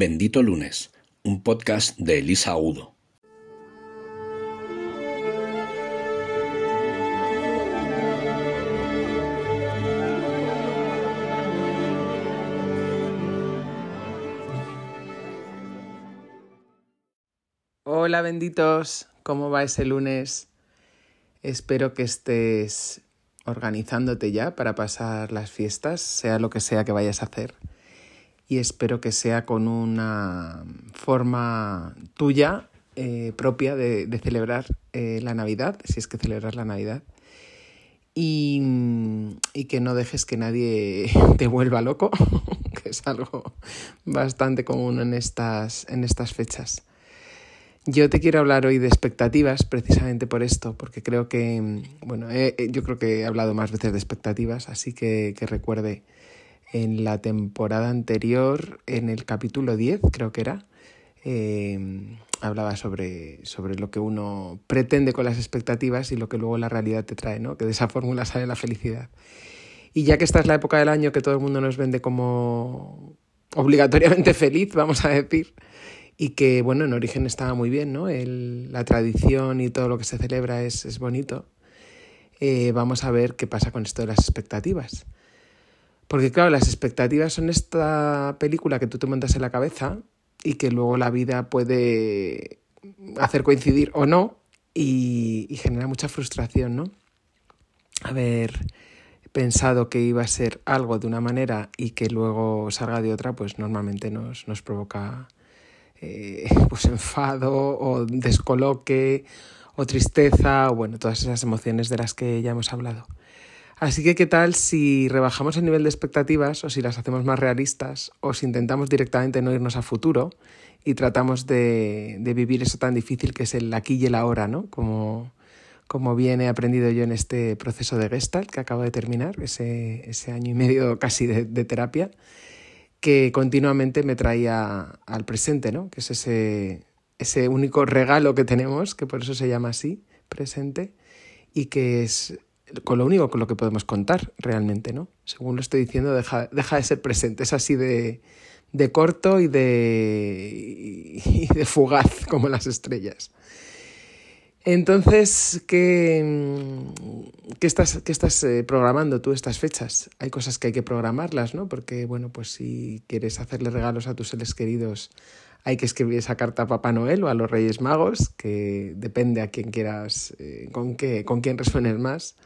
Bendito Lunes, un podcast de Elisa Udo. Hola benditos, ¿cómo va ese lunes? Espero que estés organizándote ya para pasar las fiestas, sea lo que sea que vayas a hacer. Y espero que sea con una forma tuya, eh, propia de, celebrar eh, la Navidad, si es que celebras la Navidad. Y, y, que no dejes que nadie te vuelva loco, que es algo bastante común en estas, en estas fechas. Yo te quiero hablar hoy de expectativas precisamente por esto, porque creo que, bueno, yo creo que he hablado más veces de expectativas, así que, que recuerde en la temporada anterior, en el capítulo 10 creo que era, eh, hablaba sobre, sobre lo que uno pretende con las expectativas y lo que luego la realidad te trae, ¿no? que de esa fórmula sale la felicidad. Y ya que esta es la época del año que todo el mundo nos vende como obligatoriamente feliz, vamos a decir, y que, bueno, en origen estaba muy bien, ¿no? La tradición y todo lo que se celebra es, es bonito. Eh, vamos a ver qué pasa con esto de las expectativas. Porque, claro, las expectativas son esta película que tú te montas en la cabeza y que luego la vida puede hacer coincidir o no y, genera mucha frustración, ¿no? Haber pensado que iba a ser algo de una manera y que luego salga de otra, pues normalmente nos, nos provoca eh, pues enfado o descoloque o tristeza o bueno, todas esas emociones de las que ya hemos hablado. Así que, ¿qué tal si rebajamos el nivel de expectativas o si las hacemos más realistas o si intentamos directamente no irnos a futuro y tratamos de, de vivir eso tan difícil que es el aquí y el ahora, ¿no? Como, como bien he aprendido yo en este proceso de Gestalt que acabo de terminar, ese, ese año y medio casi de, de terapia que continuamente me traía al presente, ¿no? Que es ese, ese único regalo que tenemos, que por eso se llama así, presente, y que es con lo único con lo que podemos contar realmente, ¿no? Según lo estoy diciendo, deja, deja de ser presente, es así de, de corto y de, y de fugaz como las estrellas. Entonces, ¿qué, qué estás, qué estás eh, programando tú estas fechas? Hay cosas que hay que programarlas, ¿no? Porque, bueno, pues si quieres hacerle regalos a tus seres queridos, hay que escribir esa carta a Papá Noel o a los Reyes Magos, que depende a quién quieras, eh, con, qué, con quién resuenes más.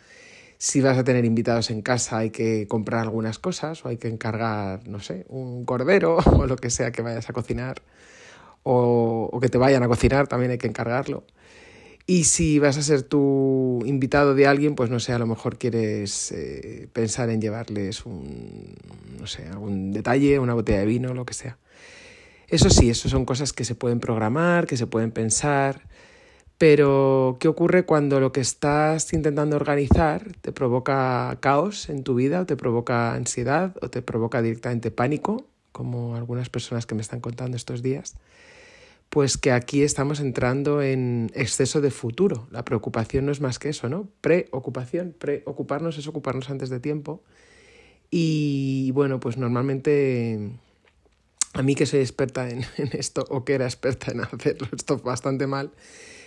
Si vas a tener invitados en casa, hay que comprar algunas cosas o hay que encargar, no sé, un cordero o lo que sea que vayas a cocinar o, que te vayan a cocinar, también hay que encargarlo. Y si vas a ser tu invitado de alguien, pues no sé, a lo mejor quieres eh, pensar en llevarles un, no sé, algún detalle, una botella de vino, lo que sea. Eso sí, eso son cosas que se pueden programar, que se pueden pensar, pero ¿qué ocurre cuando lo que estás intentando organizar te provoca caos en tu vida o te provoca ansiedad o te provoca directamente pánico, como algunas personas que me están contando estos días? pues que aquí estamos entrando en exceso de futuro. La preocupación no es más que eso, ¿no? Preocupación, preocuparnos es ocuparnos antes de tiempo. Y bueno, pues normalmente a mí que soy experta en, esto o que era experta en hacerlo esto bastante mal,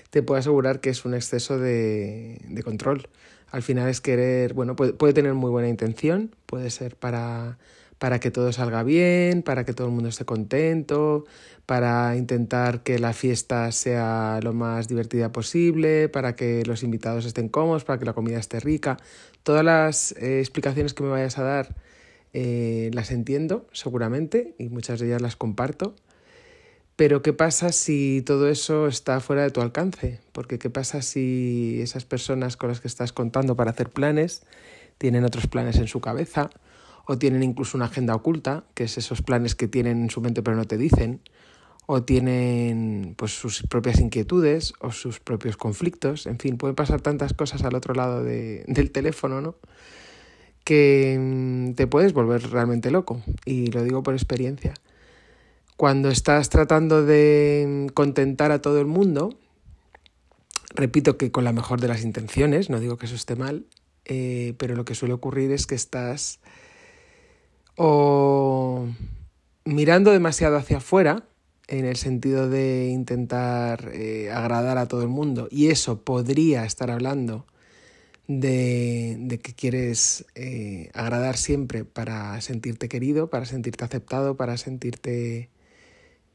te puedo asegurar que es un exceso de, control. Al final es querer, bueno, puede, puede tener muy buena intención, puede ser para para que todo salga bien, para que todo el mundo esté contento, para intentar que la fiesta sea lo más divertida posible, para que los invitados estén cómodos, para que la comida esté rica. Todas las eh, explicaciones que me vayas a dar eh, las entiendo seguramente y muchas de ellas las comparto. Pero ¿qué pasa si todo eso está fuera de tu alcance? Porque ¿qué pasa si esas personas con las que estás contando para hacer planes tienen otros planes en su cabeza? o tienen incluso una agenda oculta, que es esos planes que tienen en su mente pero no te dicen, o tienen pues sus propias inquietudes o sus propios conflictos, en fin, pueden pasar tantas cosas al otro lado de, del teléfono, ¿no? Que mm, te puedes volver realmente loco, y lo digo por experiencia. Cuando estás tratando de contentar a todo el mundo, repito que con la mejor de las intenciones, no digo que eso esté mal, eh, pero lo que suele ocurrir es que estás o mirando demasiado hacia afuera, en el sentido de intentar eh, agradar a todo el mundo, y eso podría estar hablando de, que quieres eh, agradar siempre para sentirte querido, para sentirte aceptado, para sentirte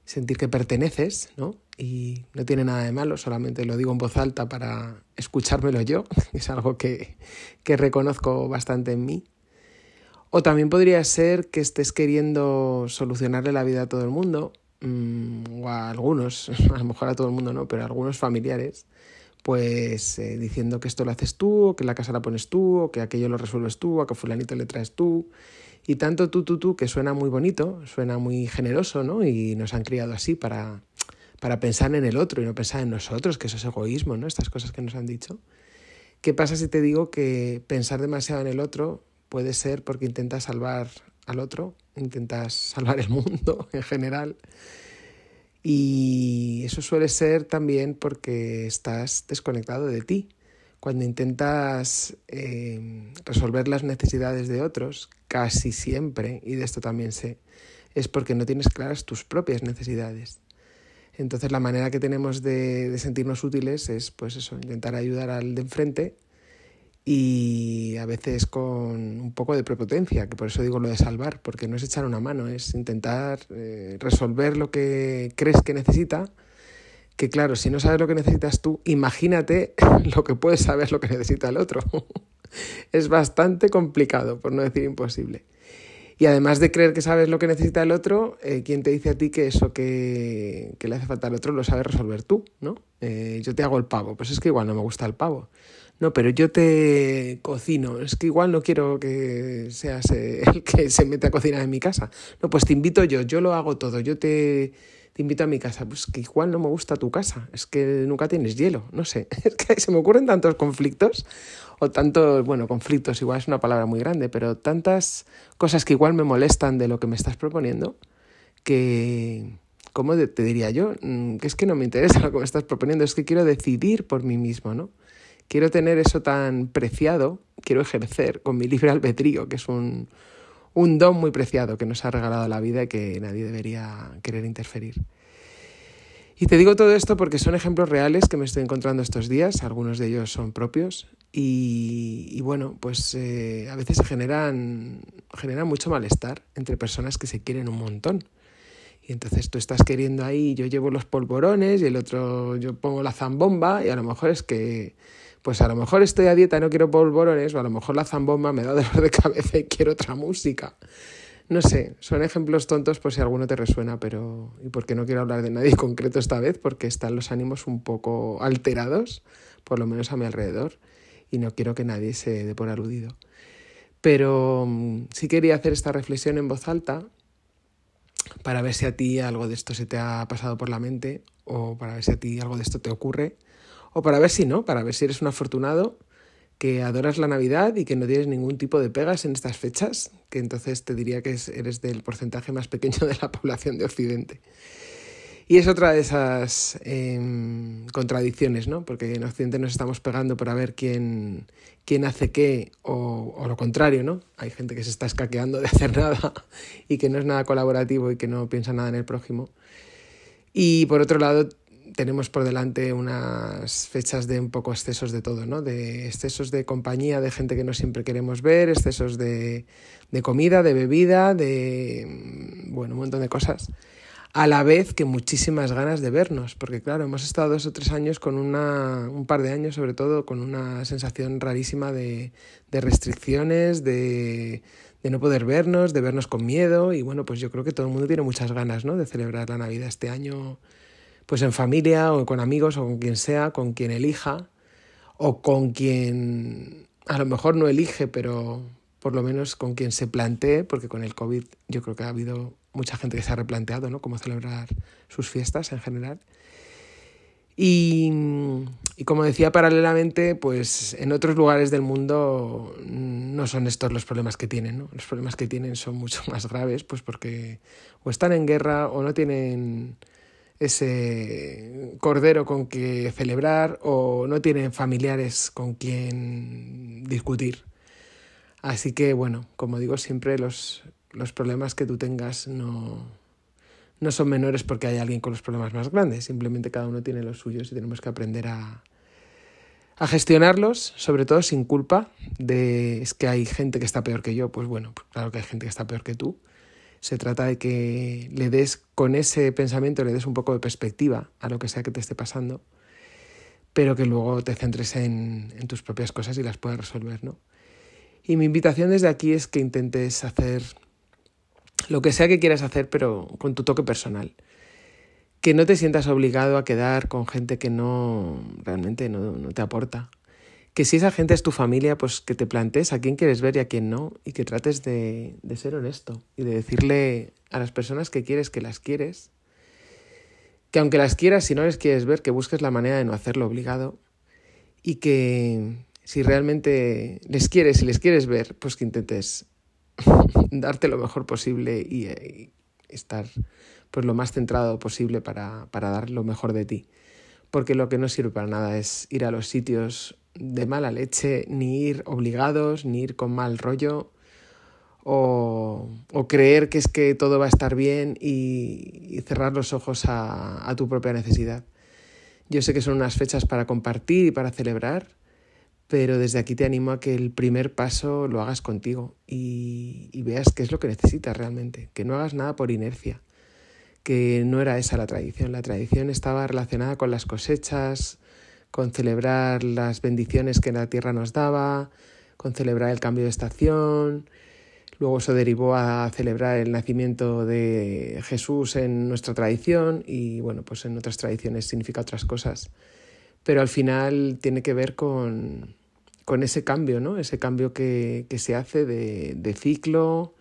sentir que perteneces, ¿no? Y no tiene nada de malo, solamente lo digo en voz alta para escuchármelo yo, es algo que, que reconozco bastante en mí. O también podría ser que estés queriendo solucionarle la vida a todo el mundo, mmm, o a algunos, a lo mejor a todo el mundo no, pero a algunos familiares, pues eh, diciendo que esto lo haces tú, que la casa la pones tú, o que aquello lo resuelves tú, o que fulanito le traes tú. Y tanto tú, tú, tú, que suena muy bonito, suena muy generoso, ¿no? Y nos han criado así para, para pensar en el otro y no pensar en nosotros, que eso es egoísmo, ¿no? Estas cosas que nos han dicho. ¿Qué pasa si te digo que pensar demasiado en el otro puede ser porque intentas salvar al otro, intentas salvar el mundo en general? Y eso suele ser también porque estás desconectado de ti. Cuando intentas eh, resolver las necesidades de otros, casi siempre, y de esto también sé, es porque no tienes claras tus propias necesidades. Entonces la manera que tenemos de, de sentirnos útiles es pues eso, intentar ayudar al de enfrente y a veces con un poco de prepotencia, que por eso digo lo de salvar, porque no es echar una mano, es intentar eh, resolver lo que crees que necesita, que claro, si no sabes lo que necesitas tú, imagínate lo que puedes saber lo que necesita el otro. es bastante complicado, por no decir imposible. Y además de creer que sabes lo que necesita el otro, eh, ¿quién te dice a ti que eso que, que, le hace falta al otro lo sabes resolver tú? ¿no? Eh, yo te hago el pavo, pues es que igual no me gusta el pavo. No, pero yo te cocino. Es que igual no quiero que seas el que se mete a cocinar en mi casa. No, pues te invito yo, yo lo hago todo. Yo te, te invito a mi casa. Pues que igual no me gusta tu casa. Es que nunca tienes hielo. No sé. Es que se me ocurren tantos conflictos. O tantos, bueno, conflictos, igual es una palabra muy grande, pero tantas cosas que igual me molestan de lo que me estás proponiendo que, ¿cómo te diría yo? Mm, que es que no me interesa lo que me estás proponiendo, es que quiero decidir por mí mismo, ¿no? Quiero tener eso tan preciado, quiero ejercer con mi libre albedrío, que es un, un don muy preciado que nos ha regalado la vida y que nadie debería querer interferir. Y te digo todo esto porque son ejemplos reales que me estoy encontrando estos días, algunos de ellos son propios y, y bueno, pues eh, a veces generan, generan mucho malestar entre personas que se quieren un montón. Y entonces tú estás queriendo ahí, yo llevo los polvorones y el otro yo pongo la zambomba y a lo mejor es que pues a lo mejor estoy a dieta no quiero polvorones, o a lo mejor la zambomba me da dolor de cabeza y quiero otra música. No sé, son ejemplos tontos por si alguno te resuena, pero y porque no quiero hablar de nadie concreto esta vez, porque están los ánimos un poco alterados, por lo menos a mi alrededor, y no quiero que nadie se dé por aludido. Pero mm, sí quería hacer esta reflexión en voz alta para ver si a ti algo de esto se te ha pasado por la mente o para ver si a ti algo de esto te ocurre o para ver si no, para ver si eres un afortunado que adoras la Navidad y que no tienes ningún tipo de pegas en estas fechas, que entonces te diría que eres del porcentaje más pequeño de la población de Occidente. Y es otra de esas eh, contradicciones, ¿no? Porque en Occidente nos estamos pegando para ver quién, quién hace qué o, o, lo contrario, ¿no? Hay gente que se está escaqueando de hacer nada y que no es nada colaborativo y que no piensa nada en el prójimo. Y por otro lado, tenemos por delante unas fechas de un poco excesos de todo, ¿no? De excesos de compañía, de gente que no siempre queremos ver, excesos de, de comida, de bebida, de, mm, bueno, un montón de cosas. A la vez que muchísimas ganas de vernos, porque claro, hemos estado dos o tres años con una, un par de años sobre todo, con una sensación rarísima de, de restricciones, de, de no poder vernos, de vernos con miedo y bueno, pues yo creo que todo el mundo tiene muchas ganas, ¿no? De celebrar la Navidad este año pues en familia o con amigos o con quien sea, con quien elija o con quien a lo mejor no elige, pero por lo menos con quien se plantee, porque con el COVID yo creo que ha habido mucha gente que se ha replanteado, ¿no? Cómo celebrar sus fiestas en general. Y, y, como decía paralelamente, pues en otros lugares del mundo no son estos los problemas que tienen, ¿no? Los problemas que tienen son mucho más graves, pues porque o están en guerra o no tienen ese cordero con que celebrar o no tienen familiares con quien discutir. Así que bueno, como digo siempre, los, los problemas que tú tengas no, no son menores porque hay alguien con los problemas más grandes, simplemente cada uno tiene los suyos y tenemos que aprender a, a gestionarlos, sobre todo sin culpa de es que hay gente que está peor que yo, pues bueno, pues claro que hay gente que está peor que tú. Se trata de que le des con ese pensamiento, le des un poco de perspectiva a lo que sea que te esté pasando, pero que luego te centres en, tus propias cosas y las puedas resolver, ¿no? Y mi invitación desde aquí es que intentes hacer lo que sea que quieras hacer, pero con tu toque personal. Que no te sientas obligado a quedar con gente que no realmente no, te aporta. Que si esa gente es tu familia, pues que te plantees a quién quieres ver y a quién no, y que trates de, de ser honesto y de decirle a las personas que quieres que las quieres, que aunque las quieras, si no les quieres ver, que busques la manera de no hacerlo obligado y que si realmente les quieres y les quieres ver, pues que intentes darte lo mejor posible y, estar pues lo más centrado posible para, para, dar lo mejor de ti. Porque lo que no sirve para nada es ir a los sitios de mala leche, ni ir obligados, ni ir con mal rollo, o, o creer que es que todo va a estar bien y, cerrar los ojos a, a tu propia necesidad. Yo sé que son unas fechas para compartir y para celebrar, pero desde aquí te animo a que el primer paso lo hagas contigo y, veas qué es lo que necesitas realmente, que no hagas nada por inercia, que no era esa la tradición, la tradición estaba relacionada con las cosechas, con celebrar las bendiciones que la tierra nos daba, con celebrar el cambio de estación, luego eso derivó a celebrar el nacimiento de Jesús en nuestra tradición y bueno, pues en otras tradiciones significa otras cosas. Pero al final tiene que ver con, con ese cambio, ¿no? Ese cambio que, se hace de, ciclo,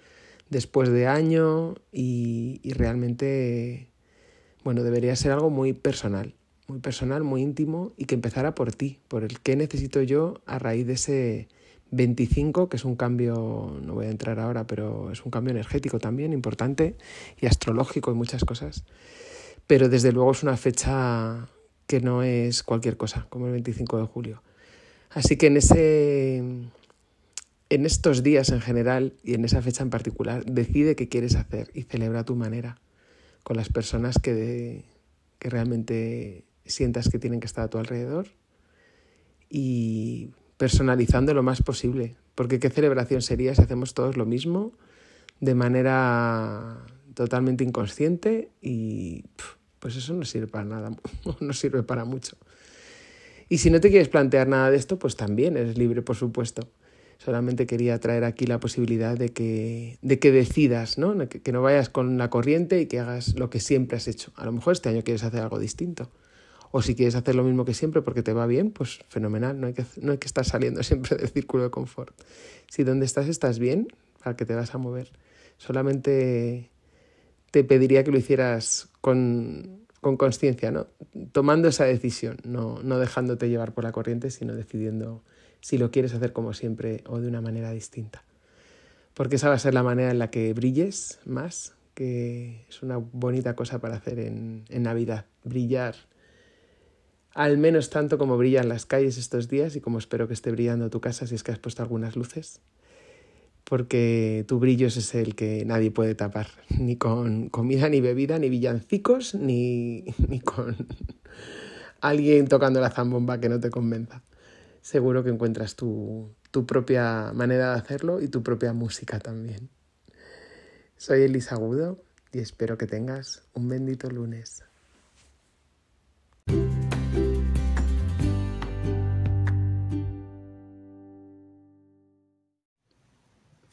después de año y, realmente, bueno, debería ser algo muy personal, muy personal, muy íntimo y que empezara por ti, por el qué necesito yo a raíz de ese 25, que es un cambio, no voy a entrar ahora, pero es un cambio energético también importante y astrológico y muchas cosas. Pero desde luego es una fecha que no es cualquier cosa, como el 25 de julio. Así que en, ese, en estos días en general y en esa fecha en particular, decide qué quieres hacer y celebra tu manera con las personas que, que realmente sientas que tienen que estar a tu alrededor y personalizando lo más posible. Porque qué celebración sería si hacemos todos lo mismo de manera totalmente inconsciente y pues eso no sirve para nada, no sirve para mucho. Y si no te quieres plantear nada de esto, pues también eres libre, por supuesto. Solamente quería traer aquí la posibilidad de que, de que decidas, ¿no? Que, que no vayas con la corriente y que hagas lo que siempre has hecho. A lo mejor este año quieres hacer algo distinto. O si quieres hacer lo mismo que siempre porque te va bien, pues fenomenal. No hay que, no hay que estar saliendo siempre del círculo de confort. Si donde estás estás bien, ¿para que te vas a mover? Solamente te pediría que lo hicieras con con conciencia, ¿no? Tomando esa decisión, no, no dejándote llevar por la corriente, sino decidiendo si lo quieres hacer como siempre o de una manera distinta. Porque esa va a ser la manera en la que brilles más, que es una bonita cosa para hacer en, en Navidad, brillar al menos tanto como brillan las calles estos días y como espero que esté brillando tu casa si es que has puesto algunas luces porque tu brillo es el que nadie puede tapar, ni con comida, ni bebida, ni villancicos, ni, ni con alguien tocando la zambomba que no te convenza. Seguro que encuentras tu, tu propia manera de hacerlo y tu propia música también. Soy Elisa Agudo y espero que tengas un bendito lunes.